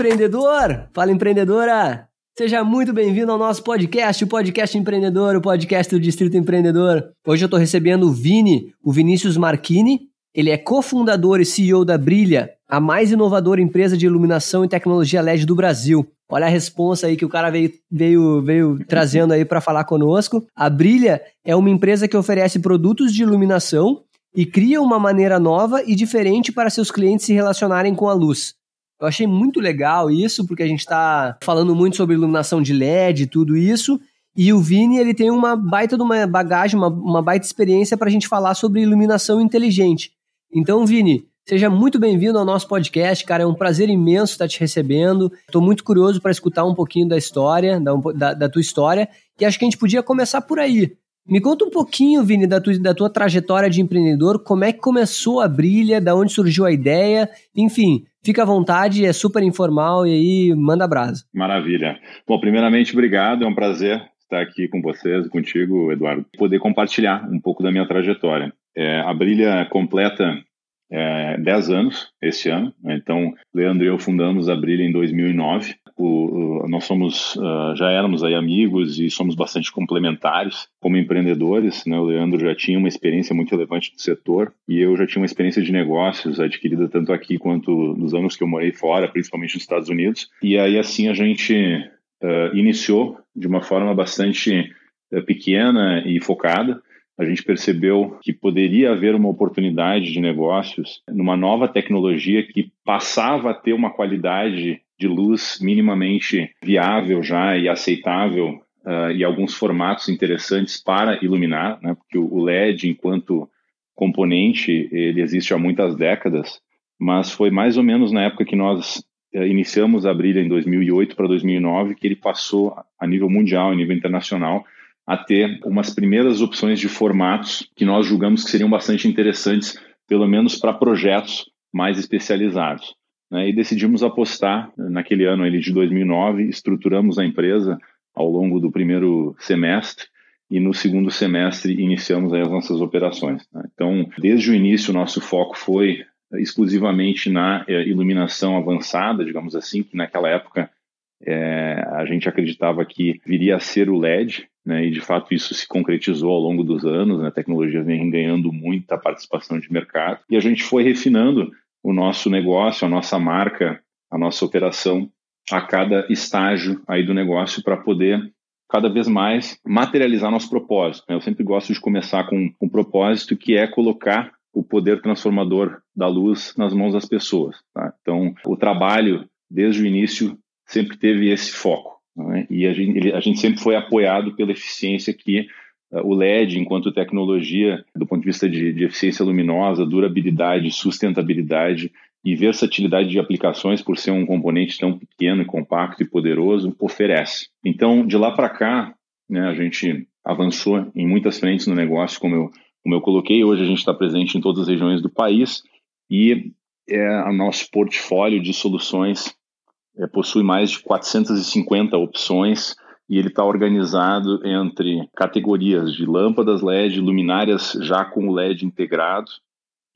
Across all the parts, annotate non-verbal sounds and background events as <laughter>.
empreendedor! Fala, empreendedora! Seja muito bem-vindo ao nosso podcast, o Podcast Empreendedor, o podcast do Distrito Empreendedor. Hoje eu estou recebendo o Vini, o Vinícius Marchini. Ele é cofundador e CEO da Brilha, a mais inovadora empresa de iluminação e tecnologia LED do Brasil. Olha a responsa aí que o cara veio, veio, veio trazendo aí para falar conosco. A Brilha é uma empresa que oferece produtos de iluminação e cria uma maneira nova e diferente para seus clientes se relacionarem com a luz. Eu achei muito legal isso, porque a gente está falando muito sobre iluminação de LED e tudo isso. E o Vini, ele tem uma baita de uma bagagem, uma, uma baita experiência para a gente falar sobre iluminação inteligente. Então, Vini, seja muito bem-vindo ao nosso podcast, cara. É um prazer imenso estar te recebendo. Estou muito curioso para escutar um pouquinho da história, da, da, da tua história. E acho que a gente podia começar por aí. Me conta um pouquinho, Vini, da tua, da tua trajetória de empreendedor, como é que começou a Brilha, da onde surgiu a ideia, enfim, fica à vontade, é super informal e aí manda brasa. Maravilha. Bom, primeiramente, obrigado, é um prazer estar aqui com vocês, contigo, Eduardo, poder compartilhar um pouco da minha trajetória. É, a Brilha completa é, 10 anos esse ano, né? então Leandro e eu fundamos a Brilha em 2009 o, nós somos, uh, já éramos aí amigos e somos bastante complementares como empreendedores. Né? O Leandro já tinha uma experiência muito relevante do setor e eu já tinha uma experiência de negócios adquirida tanto aqui quanto nos anos que eu morei fora, principalmente nos Estados Unidos. E aí assim a gente uh, iniciou de uma forma bastante uh, pequena e focada. A gente percebeu que poderia haver uma oportunidade de negócios numa nova tecnologia que passava a ter uma qualidade de luz minimamente viável já e aceitável uh, e alguns formatos interessantes para iluminar, né? porque o LED, enquanto componente, ele existe há muitas décadas, mas foi mais ou menos na época que nós uh, iniciamos a Brilha em 2008 para 2009 que ele passou a nível mundial, a nível internacional, a ter umas primeiras opções de formatos que nós julgamos que seriam bastante interessantes, pelo menos para projetos mais especializados né, e decidimos apostar naquele ano ele de 2009, estruturamos a empresa ao longo do primeiro semestre e no segundo semestre iniciamos as nossas operações. Né? Então, desde o início, nosso foco foi exclusivamente na é, iluminação avançada, digamos assim, que naquela época é, a gente acreditava que viria a ser o LED, né, e de fato isso se concretizou ao longo dos anos, né, a tecnologia vem ganhando muita participação de mercado, e a gente foi refinando o nosso negócio, a nossa marca, a nossa operação a cada estágio aí do negócio para poder cada vez mais materializar nosso propósito. Né? Eu sempre gosto de começar com um propósito que é colocar o poder transformador da luz nas mãos das pessoas. Tá? Então, o trabalho, desde o início, sempre teve esse foco. Né? E a gente, a gente sempre foi apoiado pela eficiência que o LED, enquanto tecnologia, do ponto de vista de, de, eficiência luminosa, durabilidade, sustentabilidade e versatilidade de aplicações, por ser um componente tão pequeno, compacto e poderoso, oferece. Então, de lá para cá, né, a gente avançou em muitas frentes no negócio, como eu, como eu coloquei. Hoje a gente está presente em todas as regiões do país e é, o nosso portfólio de soluções é, possui mais de 450 opções e ele está organizado entre categorias de lâmpadas LED, luminárias já com o LED integrado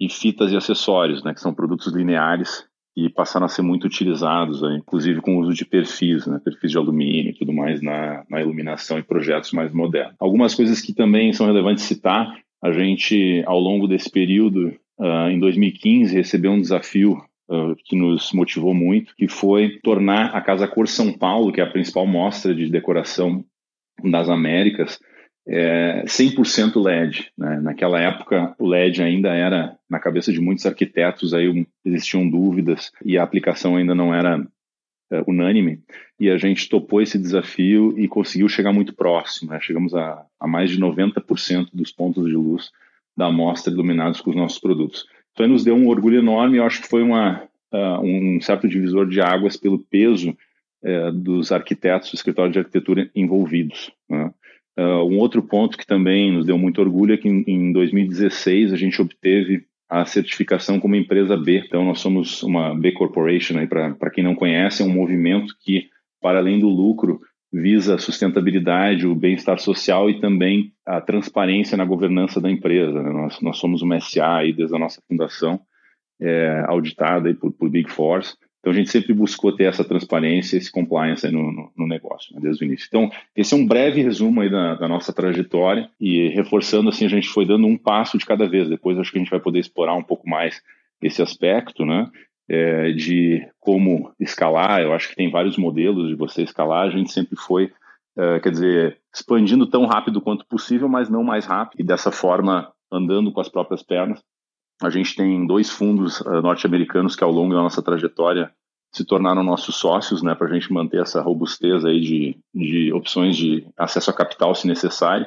e fitas e acessórios, né, que são produtos lineares e passaram a ser muito utilizados, né, inclusive com o uso de perfis, né, perfis de alumínio e tudo mais na, na iluminação e projetos mais modernos. Algumas coisas que também são relevantes citar, a gente, ao longo desse período, uh, em 2015, recebeu um desafio que nos motivou muito, que foi tornar a Casa Cor São Paulo, que é a principal mostra de decoração das Américas, é, 100% LED. Né? Naquela época, o LED ainda era, na cabeça de muitos arquitetos, aí existiam dúvidas e a aplicação ainda não era é, unânime. E a gente topou esse desafio e conseguiu chegar muito próximo. Né? Chegamos a, a mais de 90% dos pontos de luz da amostra iluminados com os nossos produtos. Então, nos deu um orgulho enorme. Eu acho que foi uma, uh, um certo divisor de águas pelo peso uh, dos arquitetos do escritório de arquitetura envolvidos. Né? Uh, um outro ponto que também nos deu muito orgulho é que em, em 2016 a gente obteve a certificação como empresa B. Então, nós somos uma B Corporation. Para quem não conhece, é um movimento que, para além do lucro, visa a sustentabilidade, o bem-estar social e também a transparência na governança da empresa. Né? Nós, nós somos uma SA aí desde a nossa fundação, é, auditada aí por, por Big Force. Então a gente sempre buscou ter essa transparência, esse compliance no, no, no, negócio, né, desde o início. Então esse é um breve resumo aí da, da, nossa trajetória e reforçando assim a gente foi dando um passo de cada vez. Depois acho que a gente vai poder explorar um pouco mais esse aspecto, né? É, de como escalar. Eu acho que tem vários modelos de você escalar. A gente sempre foi, é, quer dizer, expandindo tão rápido quanto possível, mas não mais rápido. E dessa forma andando com as próprias pernas a gente tem dois fundos uh, norte-americanos que ao longo da nossa trajetória se tornaram nossos sócios, né, para a gente manter essa robustez aí de, de opções de acesso a capital se necessário,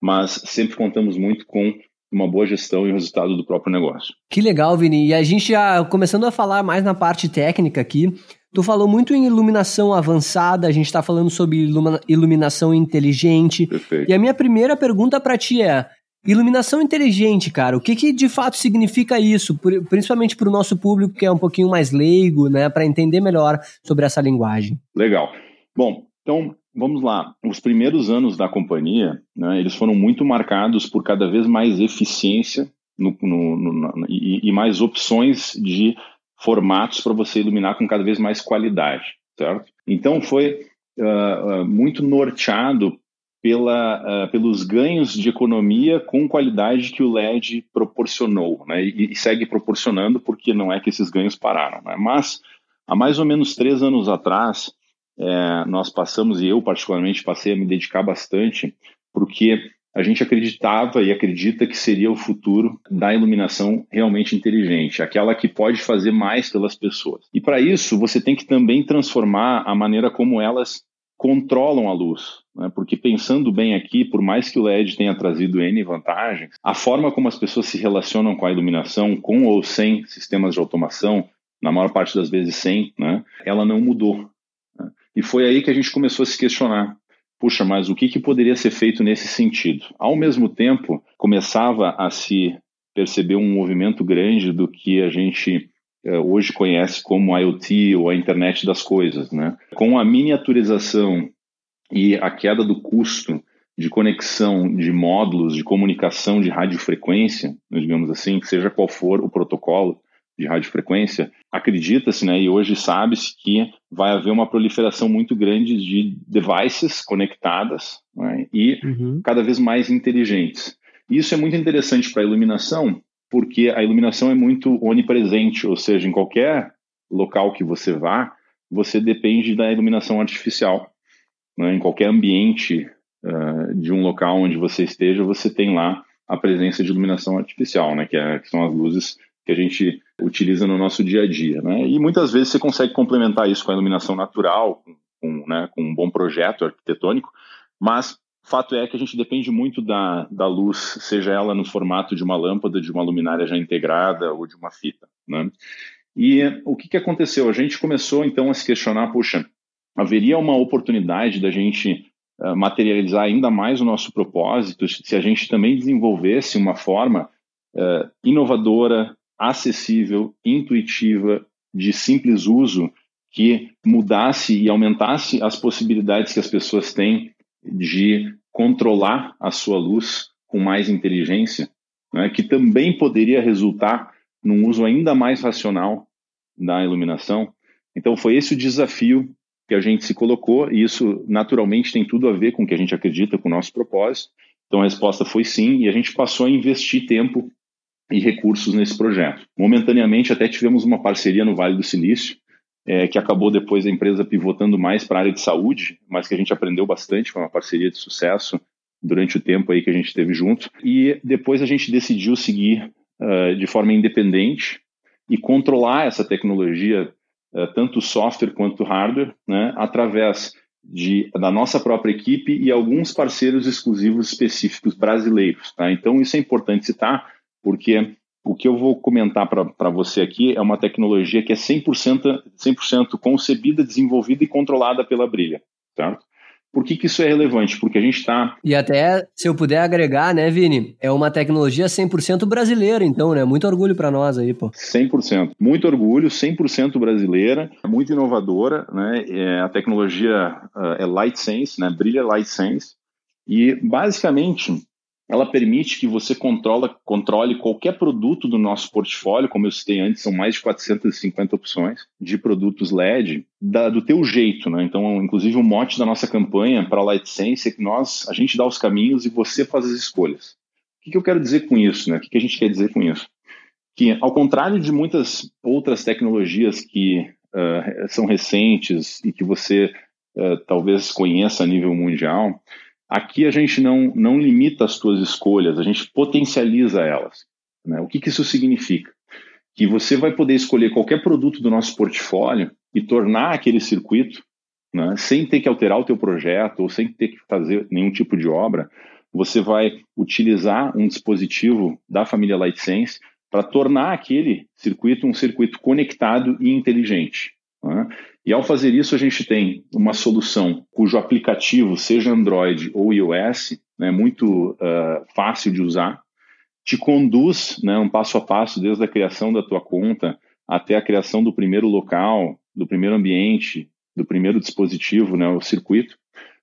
mas sempre contamos muito com uma boa gestão e o resultado do próprio negócio. Que legal, Vini. E a gente já começando a falar mais na parte técnica aqui, tu falou muito em iluminação avançada, a gente está falando sobre iluminação inteligente. Perfeito. E a minha primeira pergunta para ti é, Iluminação inteligente, cara, o que, que de fato significa isso? Principalmente para o nosso público que é um pouquinho mais leigo, né, para entender melhor sobre essa linguagem. Legal. Bom, então vamos lá. Os primeiros anos da companhia, né, eles foram muito marcados por cada vez mais eficiência no, no, no, e, e mais opções de formatos para você iluminar com cada vez mais qualidade, certo? Então foi uh, uh, muito norteado pela, uh, pelos ganhos de economia com qualidade que o LED proporcionou, né? E, e, segue proporcionando porque não é que esses ganhos pararam, né? Mas há mais ou menos três anos atrás é, nós passamos e eu particularmente passei a me dedicar bastante porque a gente acreditava e acredita que seria o futuro da iluminação realmente inteligente, aquela que pode fazer mais pelas pessoas. E para isso você tem que também transformar a maneira como elas controlam a luz. Né? Porque pensando bem aqui, por mais que o LED tenha trazido N vantagens, a forma como as pessoas se relacionam com a iluminação, com ou sem sistemas de automação, na maior parte das vezes sem, né? ela não mudou. E foi aí que a gente começou a se questionar. Puxa, mas o que, que poderia ser feito nesse sentido? Ao mesmo tempo, começava a se perceber um movimento grande do que a gente é, hoje conhece como IoT ou a internet das coisas. Né? Com a miniaturização e a queda do custo de conexão de módulos de comunicação de radiofrequência, digamos assim, seja qual for o protocolo de radiofrequência, acredita-se, né, e hoje sabe-se que vai haver uma proliferação muito grande de devices conectadas né, e uhum. cada vez mais inteligentes. Isso é muito interessante para a iluminação, porque a iluminação é muito onipresente, ou seja, em qualquer local que você vá, você depende da iluminação artificial. Né? Em qualquer ambiente uh, de um local onde você esteja, você tem lá a presença de iluminação artificial, né? que, é, que são as luzes que a gente utiliza no nosso dia a dia. Né? E muitas vezes você consegue complementar isso com a iluminação natural, com, com, né, com um bom projeto arquitetônico, mas Fato é que a gente depende muito da, da luz, seja ela no formato de uma lâmpada, de uma luminária já integrada ou de uma fita. Né? E o que, que aconteceu? A gente começou então a se questionar: puxa, haveria uma oportunidade da gente uh, materializar ainda mais o nosso propósito se a gente também desenvolvesse uma forma uh, inovadora, acessível, intuitiva, de simples uso que mudasse e aumentasse as possibilidades que as pessoas têm de controlar a sua luz com mais inteligência, né, que também poderia resultar num uso ainda mais racional da iluminação. Então, foi esse o desafio que a gente se colocou, e isso naturalmente tem tudo a ver com o que a gente acredita, com o nosso propósito. Então, a resposta foi sim, e a gente passou a investir tempo e recursos nesse projeto. Momentaneamente, até tivemos uma parceria no Vale do Silício, é, que acabou depois a empresa pivotando mais para a área de saúde, mas que a gente aprendeu bastante, foi uma parceria de sucesso durante o tempo aí que a gente esteve junto. E depois a gente decidiu seguir uh, de forma independente e controlar essa tecnologia, uh, tanto software quanto hardware, né, através de, da nossa própria equipe e alguns parceiros exclusivos específicos brasileiros. Tá? Então isso é importante citar, porque o que eu vou comentar para você aqui é uma tecnologia que é 100%, 100 concebida, desenvolvida e controlada pela Brilha, certo? Por que, que isso é relevante? Porque a gente está. E até, se eu puder agregar, né, Vini? É uma tecnologia 100% brasileira, então, né? Muito orgulho para nós aí, pô. 100%. Muito orgulho, 100% brasileira, muito inovadora, né? É, a tecnologia uh, é Light Sense, né? Brilha Light Sense. E, basicamente, ela permite que você controla, controle qualquer produto do nosso portfólio, como eu citei antes, são mais de 450 opções de produtos LED, da, do teu jeito, né? Então, inclusive, o mote da nossa campanha para a LightSense é que nós, a gente dá os caminhos e você faz as escolhas. O que, que eu quero dizer com isso, né? O que, que a gente quer dizer com isso? Que, ao contrário de muitas outras tecnologias que uh, são recentes e que você uh, talvez conheça a nível mundial, Aqui a gente não, não limita as suas escolhas, a gente potencializa elas. Né? O que, que isso significa? Que você vai poder escolher qualquer produto do nosso portfólio e tornar aquele circuito, né, sem ter que alterar o teu projeto ou sem ter que fazer nenhum tipo de obra, você vai utilizar um dispositivo da família LightSense para tornar aquele circuito um circuito conectado e inteligente. Né? E ao fazer isso, a gente tem uma solução cujo aplicativo, seja Android ou iOS, né, muito uh, fácil de usar, te conduz né, um passo a passo desde a criação da tua conta até a criação do primeiro local, do primeiro ambiente, do primeiro dispositivo, né, o circuito,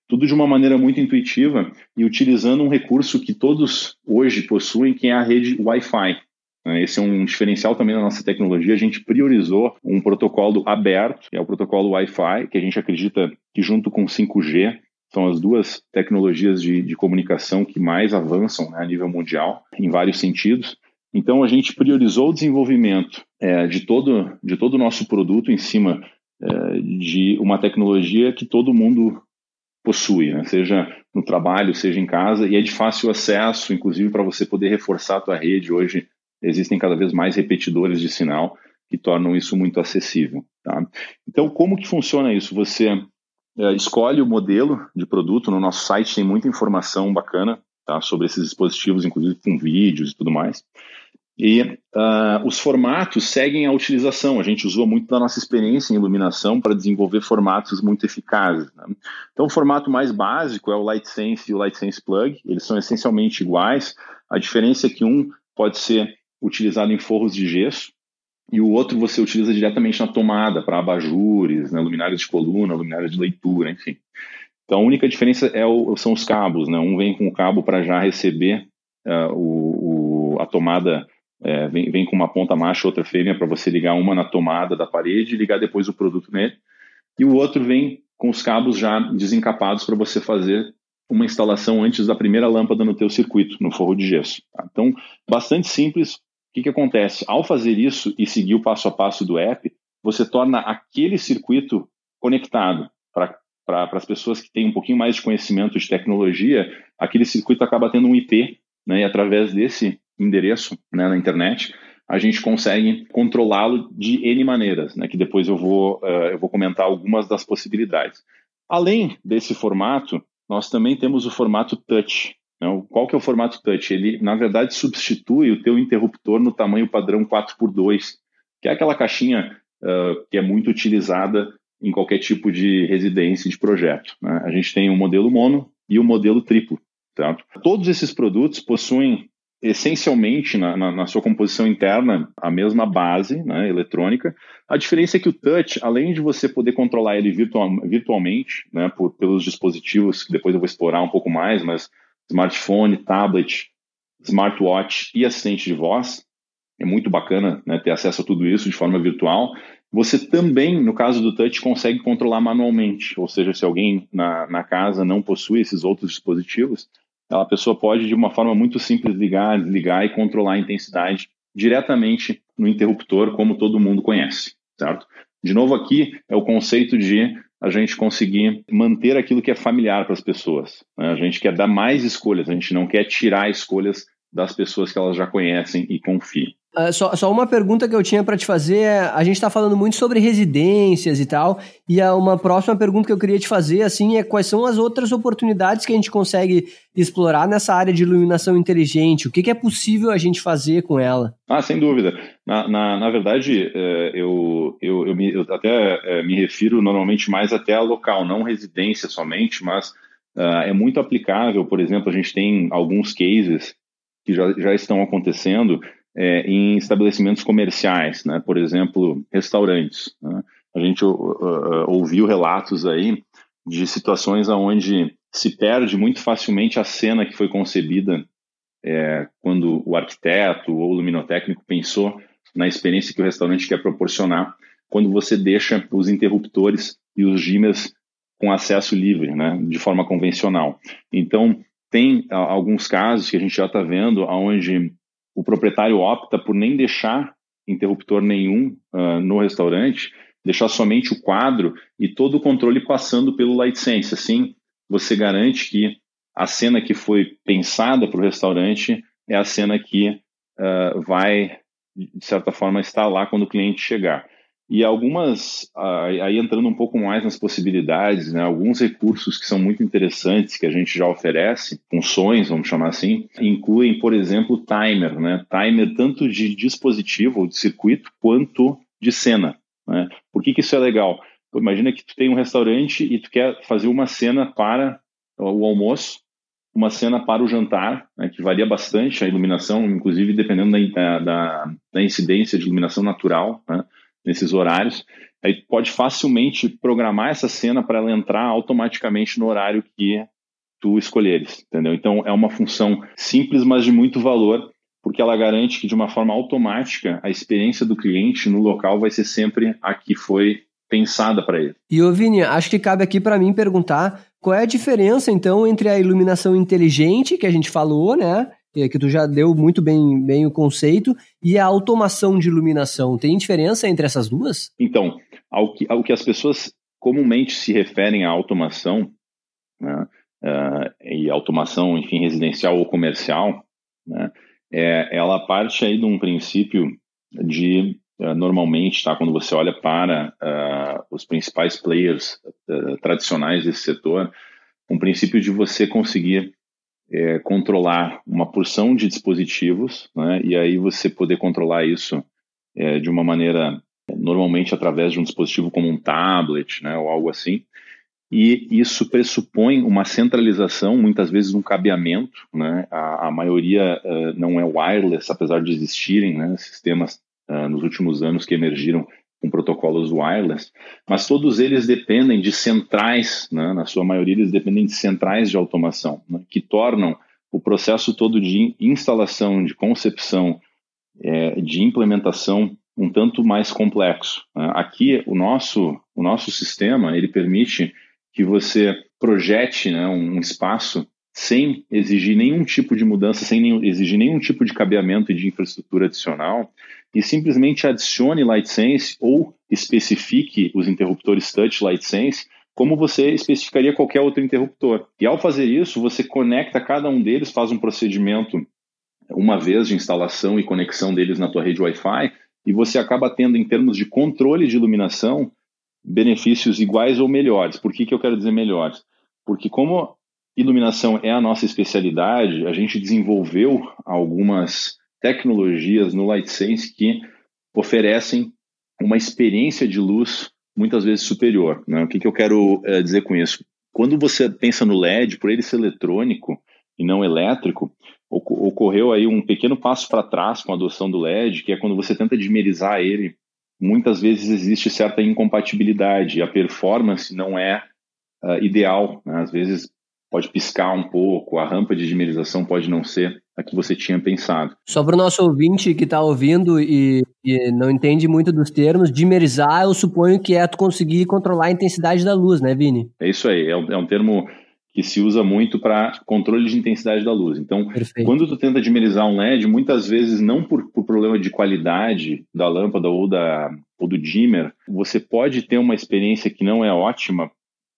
tudo de uma maneira muito intuitiva e utilizando um recurso que todos hoje possuem, que é a rede Wi-Fi. Né? Esse é um diferencial também da nossa tecnologia. A gente priorizou um protocolo aberto, que é o protocolo Wi-Fi, que a gente acredita que junto com 5G são as duas tecnologias de, de comunicação que mais avançam né, a nível mundial, em vários sentidos. Então, a gente priorizou o desenvolvimento é, de, todo, de todo o nosso produto em cima é, de uma tecnologia que todo mundo possui, né? seja no trabalho, seja em casa, e é de fácil acesso, inclusive para você poder reforçar a tua rede hoje existem cada vez mais repetidores de sinal que tornam isso muito acessível. Tá? Então, como que funciona isso? Você é, escolhe o modelo de produto, no nosso site tem muita informação bacana tá, sobre esses dispositivos, inclusive com vídeos e tudo mais. E uh, os formatos seguem a utilização. A gente usou muito da nossa experiência em iluminação para desenvolver formatos muito eficazes. Né? Então, o formato mais básico é o LightSense e o LightSense Plug. Eles são essencialmente iguais. A diferença é que um pode ser utilizado em forros de gesso, e o outro você utiliza diretamente na tomada, para abajures, né, luminárias de coluna, luminárias de leitura, enfim. Então a única diferença é o, são os cabos, né? Um vem com o cabo para já receber uh, o, o, a tomada, é, vem, vem, com uma ponta macho, outra fêmea, para você ligar uma na tomada da parede e ligar depois o produto nele. E o outro vem com os cabos já desencapados para você fazer uma instalação antes da primeira lâmpada no teu circuito, no forro de gesso. Tá? Então, bastante simples, que, que acontece? Ao fazer isso e seguir o passo a passo do app, você torna aquele circuito conectado para para as pessoas que têm um pouquinho mais de conhecimento de tecnologia, aquele circuito acaba tendo um IP, né, e através desse endereço né, na internet, a gente consegue controlá-lo de N maneiras, né, que depois eu vou, uh, eu vou comentar algumas das possibilidades. Além desse formato, nós também temos o formato touch, qual que é o formato touch? Ele, na verdade, substitui o teu interruptor no tamanho padrão 4x2, que é aquela caixinha uh, que é muito utilizada em qualquer tipo de residência de projeto. Né? A gente tem o modelo mono e o modelo triplo. Certo? Todos esses produtos possuem essencialmente na, na, na, sua composição interna a mesma base né, eletrônica. A diferença é que o touch, além de você poder controlar ele virtual, virtualmente, né, por, pelos dispositivos, que depois eu vou explorar um pouco mais, mas smartphone, tablet, smartwatch e assistente de voz. É muito bacana né, ter acesso a tudo isso de forma virtual. Você também, no caso do touch, consegue controlar manualmente, ou seja, se alguém na, na casa não possui esses outros dispositivos, a pessoa pode, de uma forma muito simples, ligar, desligar e controlar a intensidade diretamente no interruptor, como todo mundo conhece, certo? De novo, aqui é o conceito de a gente conseguir manter aquilo que é familiar para as pessoas. Né? A gente quer dar mais escolhas, a gente não quer tirar escolhas das pessoas que elas já conhecem e confiam. Uh, só, só, uma pergunta que eu tinha para te fazer é, a gente está falando muito sobre residências e tal, e a uma próxima pergunta que eu queria te fazer, assim, é quais são as outras oportunidades que a gente consegue explorar nessa área de iluminação inteligente? O que, que é possível a gente fazer com ela? Ah, sem dúvida. Na, na, na verdade, é, eu, eu, eu, me, eu até é, me refiro normalmente mais até a local, não residência somente, mas uh, é muito aplicável, por exemplo, a gente tem alguns cases que já, já estão acontecendo é, em estabelecimentos comerciais, né? por exemplo, restaurantes. Né? A gente uh, uh, ouviu relatos aí de situações onde se perde muito facilmente a cena que foi concebida é, quando o arquiteto ou o luminotécnico pensou na experiência que o restaurante quer proporcionar quando você deixa os interruptores e os dimmers com acesso livre, né, de forma convencional. Então, tem alguns casos que a gente já está vendo onde o proprietário opta por nem deixar interruptor nenhum uh, no restaurante, deixar somente o quadro e todo o controle passando pelo LightSense. Assim, você garante que a cena que foi pensada para o restaurante é a cena que uh, vai, de certa forma, estar lá quando o cliente chegar. E algumas, aí entrando um pouco mais nas possibilidades, né, alguns recursos que são muito interessantes que a gente já oferece, funções, vamos chamar assim, incluem, por exemplo, timer, né, timer tanto de dispositivo ou de circuito quanto de cena. Né? Por que, que isso é legal? imagina que tu tem um restaurante e tu quer fazer uma cena para o almoço, uma cena para o jantar, né, que varia bastante a iluminação, inclusive dependendo da, da, da incidência de iluminação natural. Né? Nesses horários. Aí pode facilmente programar essa cena para ela entrar automaticamente no horário que tu escolheres, entendeu? Então é uma função simples, mas de muito valor, porque ela garante que de uma forma automática a experiência do cliente no local vai ser sempre a que foi pensada para ele. E ô Vini, acho que cabe aqui para mim perguntar qual é a diferença então entre a iluminação inteligente que a gente falou, né, que tu já deu muito bem, bem o conceito, e a automação de iluminação. Tem diferença entre essas duas? Então, ao que, ao que as pessoas comumente se referem à automação, né, uh, e automação, enfim, residencial ou comercial, né, é, ela parte aí de um princípio de, uh, normalmente, tá, quando você olha para uh, os principais players tradicionais desse setor, um princípio de você conseguir é, controlar uma porção de dispositivos, né, e aí você poder controlar isso é, de uma maneira, normalmente através de um dispositivo como um tablet, né, ou algo assim, e isso pressupõe uma centralização, muitas vezes um cabeamento, né, a, a maioria uh, não é wireless, apesar de existirem né, sistemas uh, nos últimos anos que emergiram com protocolos wireless, mas todos eles dependem de centrais, né? na sua maioria eles dependem de centrais de automação, né? que tornam o processo todo de instalação, de concepção, é, de implementação um tanto mais complexo. Né? Aqui o nosso o nosso sistema ele permite que você projete né, um espaço sem exigir nenhum tipo de mudança, sem nenhum, exigir nenhum tipo de cabeamento e de infraestrutura adicional, e simplesmente adicione LightSense ou especifique os interruptores Touch LightSense como você especificaria qualquer outro interruptor. E ao fazer isso, você conecta cada um deles, faz um procedimento uma vez de instalação e conexão deles na tua rede Wi-Fi, e você acaba tendo, em termos de controle de iluminação, benefícios iguais ou melhores. Por que, que eu quero dizer melhores? Porque como iluminação é a nossa especialidade, a gente desenvolveu algumas tecnologias no LightSense que oferecem uma experiência de luz muitas vezes superior. Né? O que, que eu quero é, dizer com isso? Quando você pensa no LED, por ele ser eletrônico e não elétrico, ocorreu aí um pequeno passo para trás com a adoção do LED, que é quando você tenta dimerizar ele, muitas vezes existe certa incompatibilidade, a performance não é uh, ideal. Né? Às vezes pode piscar um pouco, a rampa de dimerização pode não ser a que você tinha pensado. Só para o nosso ouvinte que está ouvindo e, e, não entende muito dos termos, dimerizar eu suponho que é tu conseguir controlar a intensidade da luz, né, Vini? É isso aí, é um, é um termo que se usa muito para controle de intensidade da luz. Então, Perfeito. quando tu tenta dimerizar um LED, muitas vezes não por, por problema de qualidade da lâmpada ou, da, ou do dimmer, você pode ter uma experiência que não é ótima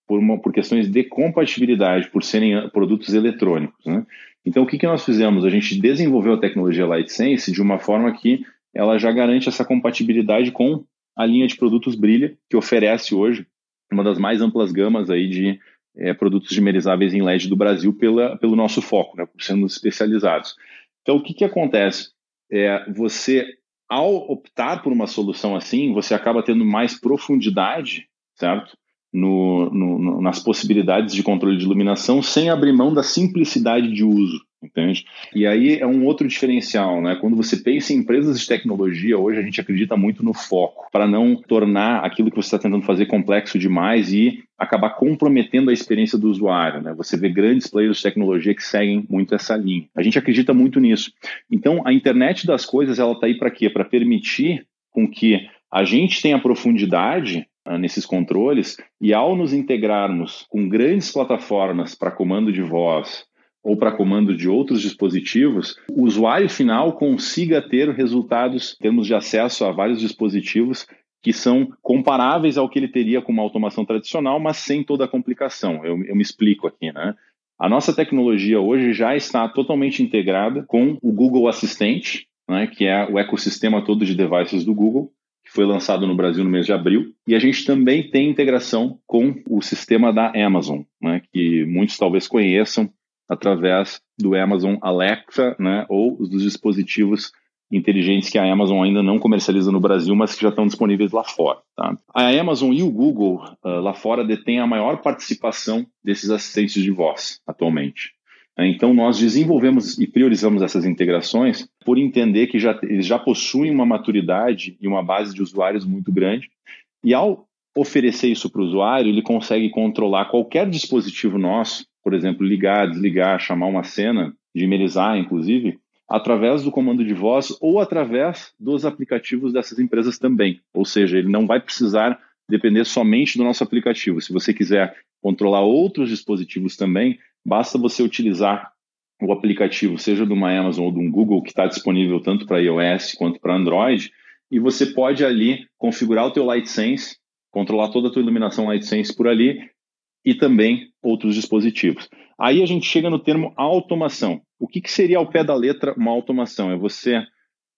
por, uma, por questões de compatibilidade, por serem produtos eletrônicos. Né? Então, o que, que nós fizemos? A gente desenvolveu a tecnologia LightSense de uma forma que ela já garante essa compatibilidade com a linha de produtos Brilha, que oferece hoje uma das mais amplas gamas aí de é, produtos dimerizáveis em LED do Brasil pela, pelo nosso foco, né, por sermos especializados. Então, o que, que acontece? É, você, ao optar por uma solução assim, você acaba tendo mais profundidade, certo? No, no, nas possibilidades de controle de iluminação sem abrir mão da simplicidade de uso. entende? E aí é um outro diferencial, né? Quando você pensa em empresas de tecnologia, hoje a gente acredita muito no foco, para não tornar aquilo que você está tentando fazer complexo demais e acabar comprometendo a experiência do usuário, né? Você vê grandes players de tecnologia que seguem muito essa linha. A gente acredita muito nisso. Então, a internet das coisas, ela está aí para quê? Para permitir com que a gente tenha profundidade nesses controles e ao nos integrarmos com grandes plataformas para comando de voz, ou para comando de outros dispositivos, o usuário final consiga ter resultados em termos de acesso a vários dispositivos que são comparáveis ao que ele teria com uma automação tradicional, mas sem toda a complicação. Eu, eu me explico aqui, né? A nossa tecnologia hoje já está totalmente integrada com o Google Assistente, né, que é o ecossistema todo de devices do Google, que foi lançado no Brasil no mês de abril. E a gente também tem integração com o sistema da Amazon, né, que muitos talvez conheçam, através do Amazon Alexa, né, ou dos dispositivos inteligentes que a Amazon ainda não comercializa no Brasil, mas que já estão disponíveis lá fora. Tá? A Amazon e o Google uh, lá fora detêm a maior participação desses assistentes de voz atualmente. Então, nós desenvolvemos e priorizamos essas integrações por entender que já, eles já possuem uma maturidade e uma base de usuários muito grande. E ao oferecer isso para o usuário, ele consegue controlar qualquer dispositivo nosso por exemplo, ligar, desligar, chamar uma cena, dimerizar, inclusive, através do comando de voz ou através dos aplicativos dessas empresas também. Ou seja, ele não vai precisar depender somente do nosso aplicativo. Se você quiser controlar outros dispositivos também, basta você utilizar o aplicativo, seja de uma Amazon ou de um Google, que está disponível tanto para iOS quanto para Android, e você pode ali configurar o teu LightSense, controlar toda a tua iluminação LightSense por ali e também outros dispositivos. Aí a gente chega no termo automação. O que, que seria ao pé da letra uma automação? É você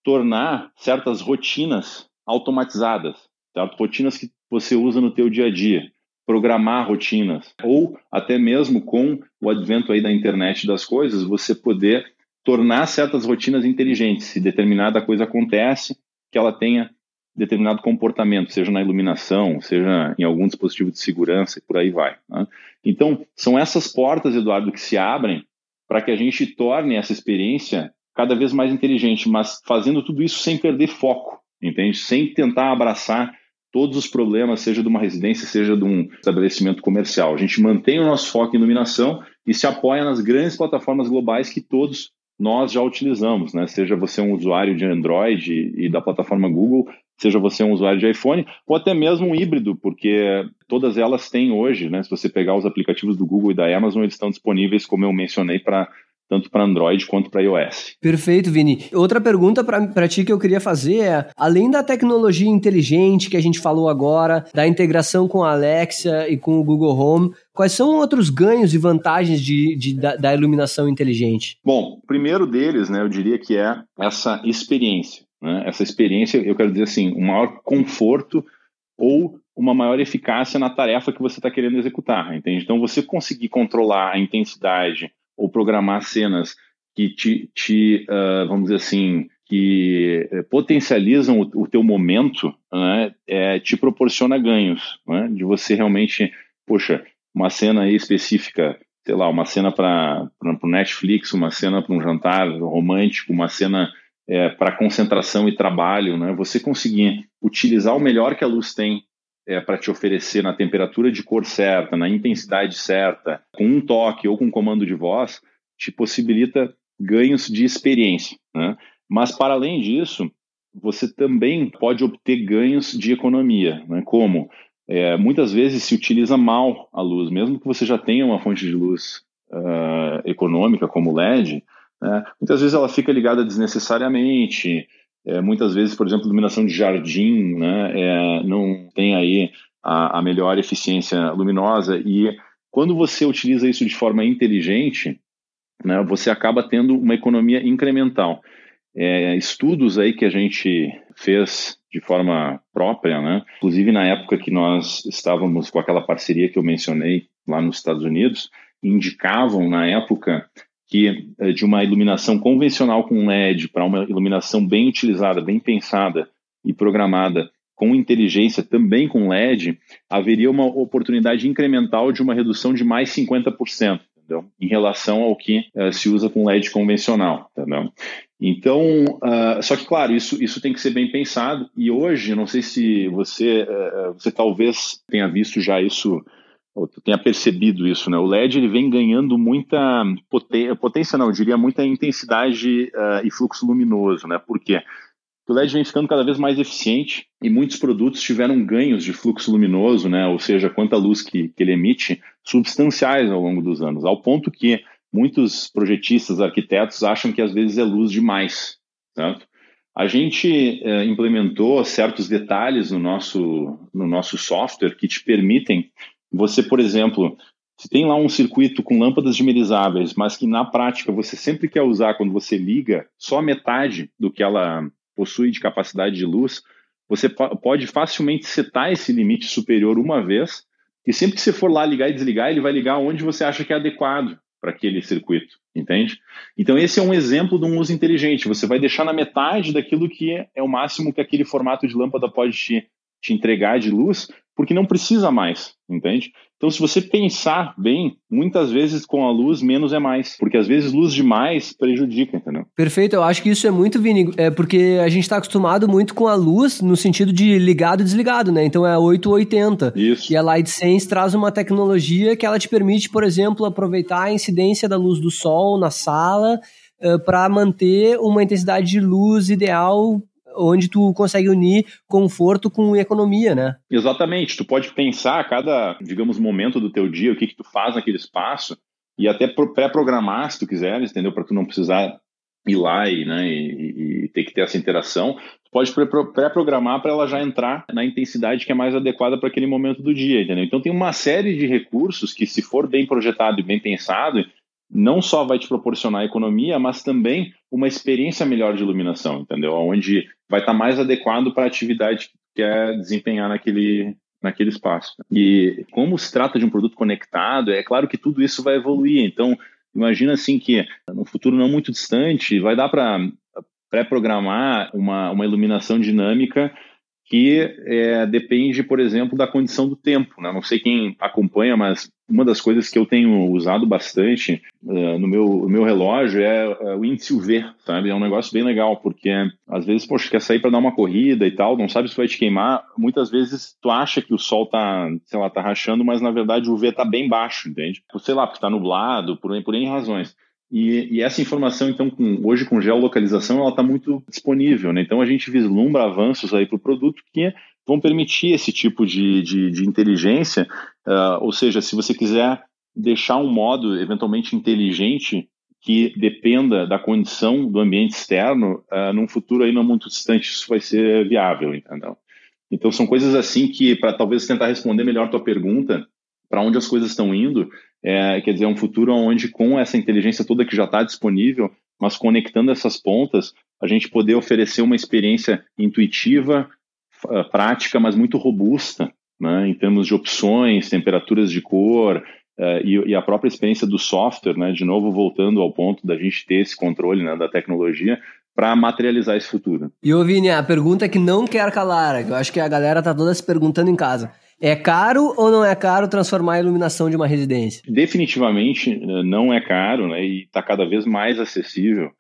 tornar certas rotinas automatizadas, certo? rotinas que você usa no teu dia a dia, programar rotinas, ou até mesmo com o advento aí da internet das coisas, você poder tornar certas rotinas inteligentes. Se determinada coisa acontece, que ela tenha determinado comportamento, seja na iluminação, seja em algum dispositivo de segurança e por aí vai. Né? Então, são essas portas, Eduardo, que se abrem para que a gente torne essa experiência cada vez mais inteligente, mas fazendo tudo isso sem perder foco, entende? Sem tentar abraçar todos os problemas, seja de uma residência, seja de um estabelecimento comercial. A gente mantém o nosso foco em iluminação e se apoia nas grandes plataformas globais que todos nós já utilizamos, né? Seja você um usuário de Android e da plataforma Google, seja você um usuário de iPhone, ou até mesmo um híbrido, porque todas elas têm hoje, né? Se você pegar os aplicativos do Google e da Amazon, eles estão disponíveis, como eu mencionei, para tanto para Android quanto para iOS. Perfeito, Vini. Outra pergunta para ti que eu queria fazer é: além da tecnologia inteligente que a gente falou agora, da integração com a Alexa e com o Google Home, quais são outros ganhos e vantagens de, de da, da, iluminação inteligente? Bom, o primeiro deles, né, eu diria que é essa experiência. Né? Essa experiência, eu quero dizer assim, um maior conforto ou uma maior eficácia na tarefa que você está querendo executar, entende? Então, você conseguir controlar a intensidade ou programar cenas que te, te uh, vamos dizer assim, que eh, potencializam o, o teu momento, né, é, te proporciona ganhos, né, de você realmente, poxa, uma cena específica, sei lá, uma cena para o Netflix, uma cena para um jantar romântico, uma cena é, para concentração e trabalho, né? Você conseguir utilizar o melhor que a luz tem é, para te oferecer na temperatura de cor certa, na intensidade certa, com um toque ou com um comando de voz, te possibilita ganhos de experiência. Né? Mas, para além disso, você também pode obter ganhos de economia. Né? Como? É, muitas vezes se utiliza mal a luz, mesmo que você já tenha uma fonte de luz uh, econômica como LED, né? Muitas vezes ela fica ligada desnecessariamente, é, muitas vezes, por exemplo, iluminação de jardim né, é, não tem aí a, a, melhor eficiência luminosa e quando você utiliza isso de forma inteligente, né, você acaba tendo uma economia incremental. É, estudos aí que a gente fez de forma própria, né? Inclusive na época que nós estávamos com aquela parceria que eu mencionei lá nos Estados Unidos, indicavam na época que é, de uma iluminação convencional com LED para uma iluminação bem utilizada, bem pensada e programada com inteligência, também com LED, haveria uma oportunidade incremental de uma redução de mais 50%. entendeu? em relação ao que uh, se usa com LED convencional. Entendeu? Então, uh, só que, claro, isso, isso tem que ser bem pensado. E hoje, não sei se você, uh, você talvez tenha visto já isso, ou tenha percebido isso, né? O LED ele vem ganhando muita potência, potência não, eu diria muita intensidade e fluxo luminoso, né? Por quê? o LED vem ficando cada vez mais eficiente e muitos produtos tiveram ganhos de fluxo luminoso, né, ou seja, quanta luz que, que ele emite, substanciais ao longo dos anos, ao ponto que muitos projetistas, arquitetos acham que às vezes é luz demais. Certo? A gente eh, implementou certos detalhes no nosso, no nosso software que te permitem você, por exemplo, se tem lá um circuito com lâmpadas dimerizáveis, mas que na prática você sempre quer usar quando você liga só metade do que ela possui de capacidade de luz, você pode facilmente setar esse limite superior uma vez, e sempre que você for lá ligar e desligar, ele vai ligar onde você acha que é adequado para aquele circuito, entende? Então esse é um exemplo de um uso inteligente. Você vai deixar na metade daquilo que é o máximo que aquele formato de lâmpada pode te, te entregar de luz, porque não precisa mais, entende? Então, se você pensar bem, muitas vezes com a luz, menos é mais. Porque às vezes luz demais prejudica, entendeu? Perfeito, eu acho que isso é muito, Vini, é porque a gente está acostumado muito com a luz no sentido de ligado e desligado, né? Então é 880. Isso. E a Light Sense traz uma tecnologia que ela te permite, por exemplo, aproveitar a incidência da luz do sol na sala uh, para manter uma intensidade de luz ideal onde tu consegue unir conforto com economia, né? Exatamente. Tu pode pensar a cada, digamos, momento do teu dia, o que que tu faz naquele espaço e até pré-programar, se tu quiseres, entendeu? Para tu não precisar ir lá e, né, e, e, ter que ter essa interação. Tu pode pré-programar para ela já entrar na intensidade que é mais adequada para aquele momento do dia, entendeu? Então tem uma série de recursos que, se for bem projetado e bem pensado, não só vai te proporcionar economia, mas também uma experiência melhor de iluminação, entendeu? Onde vai estar tá mais adequado para a atividade que quer desempenhar naquele, naquele espaço. E como se trata de um produto conectado, é claro que tudo isso vai evoluir. Então, imagina assim que no futuro não muito distante, vai dar para pré-programar uma, uma iluminação dinâmica que é, depende, por exemplo, da condição do tempo. Né? Não sei quem acompanha, mas uma das coisas que eu tenho usado bastante uh, no, meu, no meu relógio é uh, o índice UV, sabe? É um negócio bem legal, porque às vezes, poxa, quer sair para dar uma corrida e tal, não sabe se vai te queimar. Muitas vezes tu acha que o sol tá, sei lá, tá rachando, mas na verdade o UV tá bem baixo, entende? Sei lá, porque tá nublado, por, por N razões. E, e, essa informação, então, com, hoje com geolocalização, ela está muito disponível. Né? Então, a gente vislumbra avanços aí para o produto que vão permitir esse tipo de, de, de inteligência. Uh, ou seja, se você quiser deixar um modo eventualmente inteligente que dependa da condição do ambiente externo, uh, num futuro aí não muito distante isso vai ser viável, entendeu? Então, são coisas assim que, para talvez tentar responder melhor a tua pergunta, para onde as coisas estão indo, é, quer dizer, um futuro onde com essa inteligência toda que já está disponível, mas conectando essas pontas, a gente poder oferecer uma experiência intuitiva, prática, mas muito robusta, né, em termos de opções, temperaturas de cor uh, e, e, a própria experiência do software, né, de novo voltando ao ponto da gente ter esse controle né, da tecnologia, para materializar esse futuro. E ô Vini, a pergunta que não quer calar, que eu acho que a galera tá toda se perguntando em casa. É caro ou não é caro transformar a iluminação de uma residência? Definitivamente eh, não é caro né, e está cada vez mais acessível.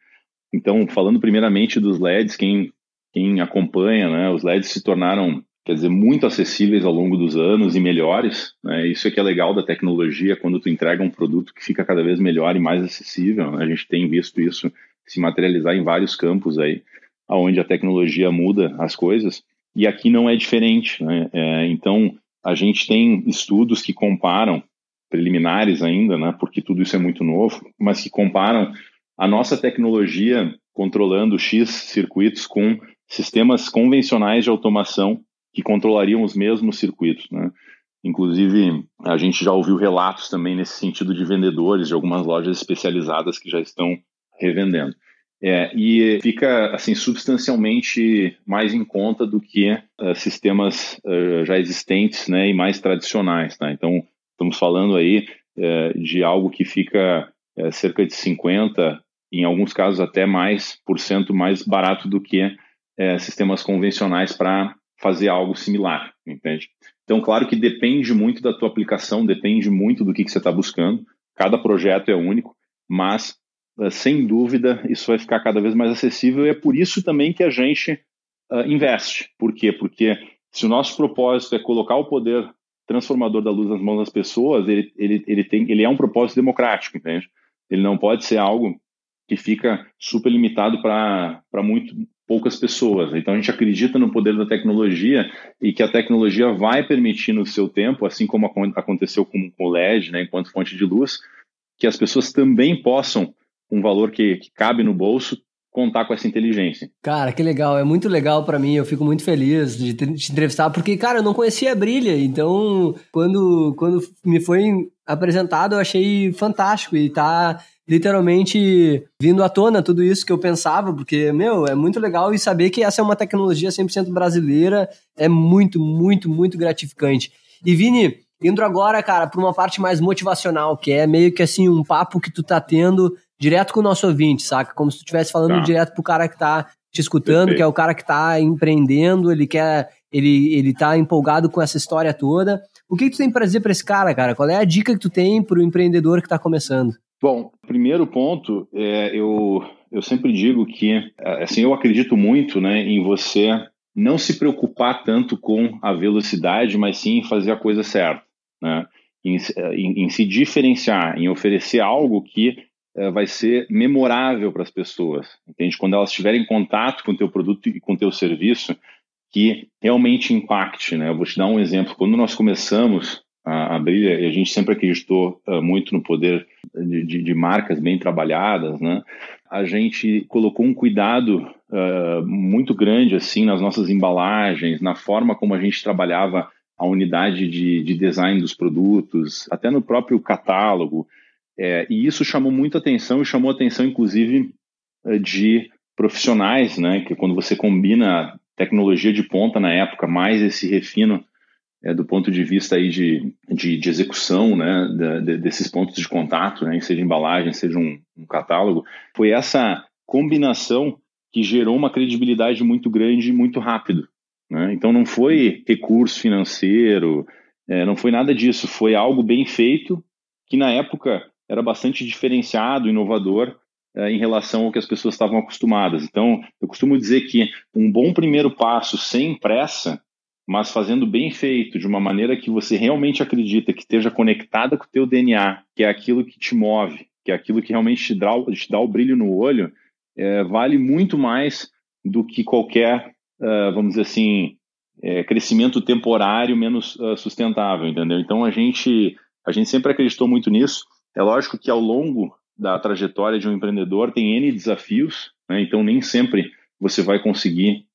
Então, falando primeiramente dos LEDs, quem, quem acompanha, né, os LEDs se tornaram, quer dizer, muito acessíveis ao longo dos anos e melhores. Né, isso é que é legal da tecnologia, quando tu entrega um produto que fica cada vez melhor e mais acessível. Né, a gente tem visto isso se materializar em vários campos aí, onde a tecnologia muda as coisas. E aqui não é diferente. Né? É, então, a gente tem estudos que comparam, preliminares ainda, né, porque tudo isso é muito novo, mas que comparam a nossa tecnologia controlando X circuitos com sistemas convencionais de automação que controlariam os mesmos circuitos. Né? Inclusive, a gente já ouviu relatos também nesse sentido de vendedores de algumas lojas especializadas que já estão revendendo. É, e fica assim substancialmente mais em conta do que uh, sistemas uh, já existentes né, e mais tradicionais. Tá? Então, estamos falando aí uh, de algo que fica cerca de 50, em alguns casos até mais, por cento mais barato do que sistemas convencionais para fazer algo similar, entende? Então, claro que depende muito da tua aplicação, depende muito do que, que você está buscando. cada projeto é único, mas sem dúvida isso vai ficar cada vez mais acessível e é por isso também que a gente uh, investe. Por quê? Porque se o nosso propósito é colocar o poder transformador da luz nas mãos das pessoas, ele, ele, ele, tem, ele é um propósito democrático, entende? Ele não pode ser algo que fica super limitado para muito poucas pessoas. Então a gente acredita no poder da tecnologia e que a tecnologia vai permitir no seu tempo, assim como aconteceu com o LED, né, enquanto fonte de luz, que as pessoas também possam, um valor que, que cabe no bolso, contar com essa inteligência. Cara, que legal, é muito legal para mim, eu fico muito feliz de te entrevistar, porque, cara, eu não conhecia a Brilha, então, quando, quando me foi apresentado, eu achei fantástico. E tá literalmente vindo à tona tudo isso que eu pensava, porque, meu, é muito legal. E saber que essa é uma tecnologia 100% brasileira é muito, muito, muito gratificante. E Vini, indo agora, cara, para uma parte mais motivacional, que é meio que assim um papo que tu tá tendo direto com o nosso ouvinte, saca? Como se tu estivesse falando tá. direto pro cara que tá te escutando, Perfeito. que é o cara que tá empreendendo, ele quer, ele, ele tá empolgado com essa história toda. O que, que tu tem para dizer para esse cara, cara? Qual é a dica que tu tem pro empreendedor que tá começando? Bom, primeiro ponto, é, eu, eu sempre digo que, assim, eu acredito muito né, em você não se preocupar tanto com a velocidade, mas sim fazer a coisa certa, né? em, em, em se diferenciar, em oferecer algo que é, vai ser memorável para as pessoas, entende? Quando elas estiverem em contato com o teu produto e com o teu serviço, que realmente impacte, né? Eu vou te dar um exemplo. Quando nós começamos a, a Brilha, e a gente sempre acreditou uh, muito no poder de, de, de, marcas bem trabalhadas, né? A gente colocou um cuidado uh, muito grande assim nas nossas embalagens, na forma como a gente trabalhava a unidade de, de design dos produtos, até no próprio catálogo. É, e isso chamou muita atenção e chamou atenção, inclusive, de profissionais, né? Que quando você combina tecnologia de ponta na época, mais esse refino é, do ponto de vista aí de, de, de execução né, de, desses pontos de contato, né, seja embalagem, seja um, um, catálogo, foi essa combinação que gerou uma credibilidade muito grande e muito rápido. Né? Então não foi recurso financeiro, é, não foi nada disso, foi algo bem feito que na época era bastante diferenciado, inovador é, em relação ao que as pessoas estavam acostumadas. Então eu costumo dizer que um bom primeiro passo sem pressa mas fazendo bem feito, de uma maneira que você realmente acredita, que esteja conectada com o teu DNA, que é aquilo que te move, que é aquilo que realmente te dá, te dá o brilho no olho, é, vale muito mais do que qualquer, uh, vamos dizer assim, é, crescimento temporário menos uh, sustentável, entendeu? Então a gente, a gente sempre acreditou muito nisso. É lógico que ao longo da trajetória de um empreendedor tem N desafios, né? então nem sempre você vai conseguir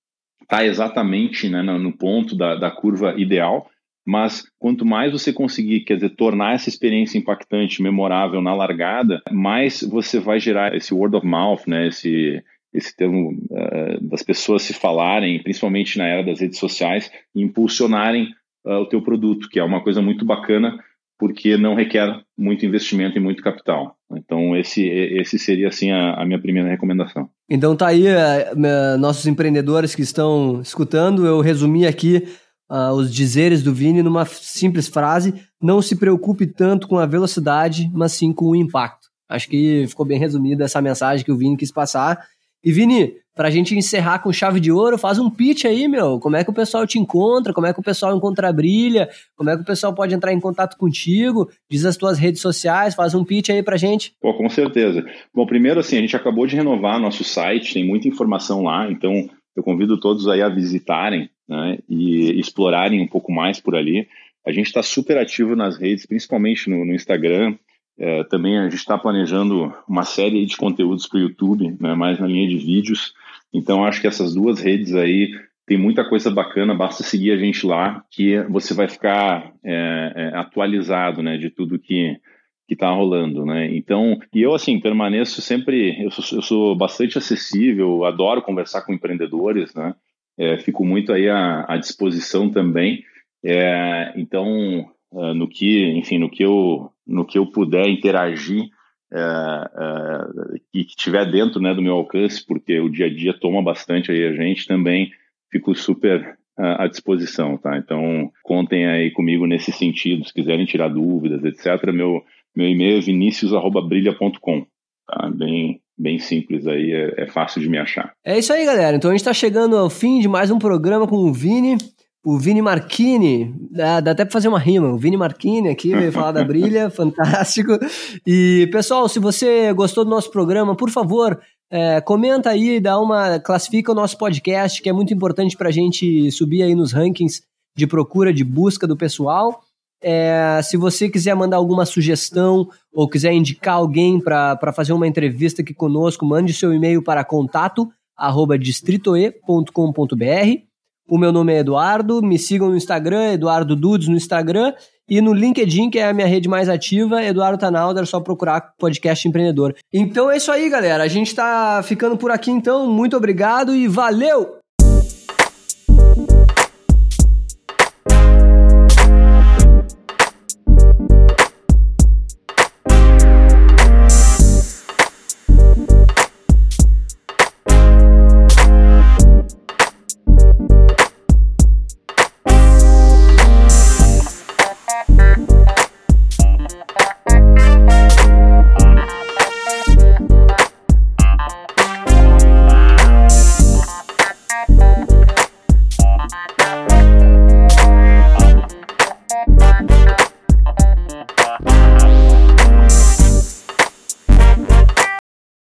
está exatamente né, no ponto da, da curva ideal, mas quanto mais você conseguir, quer dizer, tornar essa experiência impactante, memorável na largada, mais você vai gerar esse word of mouth, né, esse, esse termo uh, das pessoas se falarem, principalmente na era das redes sociais, e impulsionarem uh, o teu produto, que é uma coisa muito bacana porque não requer muito investimento e muito capital. Então, esse, esse seria, assim, a, a minha primeira recomendação. Então, tá aí, uh, nossos empreendedores que estão escutando, eu resumi aqui uh, os dizeres do Vini numa simples frase, não se preocupe tanto com a velocidade, mas sim com o impacto. Acho que ficou bem resumida essa mensagem que o Vini quis passar. E Vini, pra gente encerrar com chave de ouro, faz um pitch aí, meu. Como é que o pessoal te encontra? Como é que o pessoal encontra a Brilha? Como é que o pessoal pode entrar em contato contigo? Diz as tuas redes sociais, faz um pitch aí pra gente. Pô, com certeza. Bom, primeiro assim, a gente acabou de renovar nosso site, tem muita informação lá, então eu convido todos aí a visitarem né, e explorarem um pouco mais por ali. A gente está super ativo nas redes, principalmente no, no Instagram, é, também a gente está planejando uma série de conteúdos para o YouTube, né, mais na linha de vídeos. Então, acho que essas duas redes aí tem muita coisa bacana, basta seguir a gente lá, que você vai ficar é, é, atualizado né, de tudo que que está rolando, né? Então, e eu assim permaneço sempre, eu sou, eu sou bastante acessível, adoro conversar com empreendedores, né? É, fico muito aí à, à disposição também. É, então, uh, no que, enfim, no que eu, no que eu puder interagir uh, uh, e que estiver dentro né, do meu alcance, porque o dia a dia toma bastante aí a gente, também fico super à disposição, tá? Então, contem aí comigo nesse sentido, se quiserem tirar dúvidas, etc. Meu, Meu e-mail é vinicius.brilha.com. Tá? Bem, bem simples aí, é, é, fácil de me achar. É isso aí, galera. Então a gente está chegando ao fim de mais um programa com o Vini. O Vini Marchini, dá, dá até para fazer uma rima. O Vini Marchini aqui veio falar da Brilha, <laughs> fantástico. E pessoal, se você gostou do nosso programa, por favor, é, comenta aí, dá uma, classifica o nosso podcast, que é muito importante para a gente subir aí nos rankings de procura, de busca do pessoal. É, se você quiser mandar alguma sugestão ou quiser indicar alguém para fazer uma entrevista aqui conosco, mande seu e-mail para contato arroba distritoe.com.br. O meu nome é Eduardo, me sigam no Instagram, Eduardo Dudes no Instagram, e no LinkedIn, que é a minha rede mais ativa, Eduardo Tanalder, é só procurar podcast empreendedor. Então é isso aí, galera. A gente está ficando por aqui então. Muito obrigado e valeu!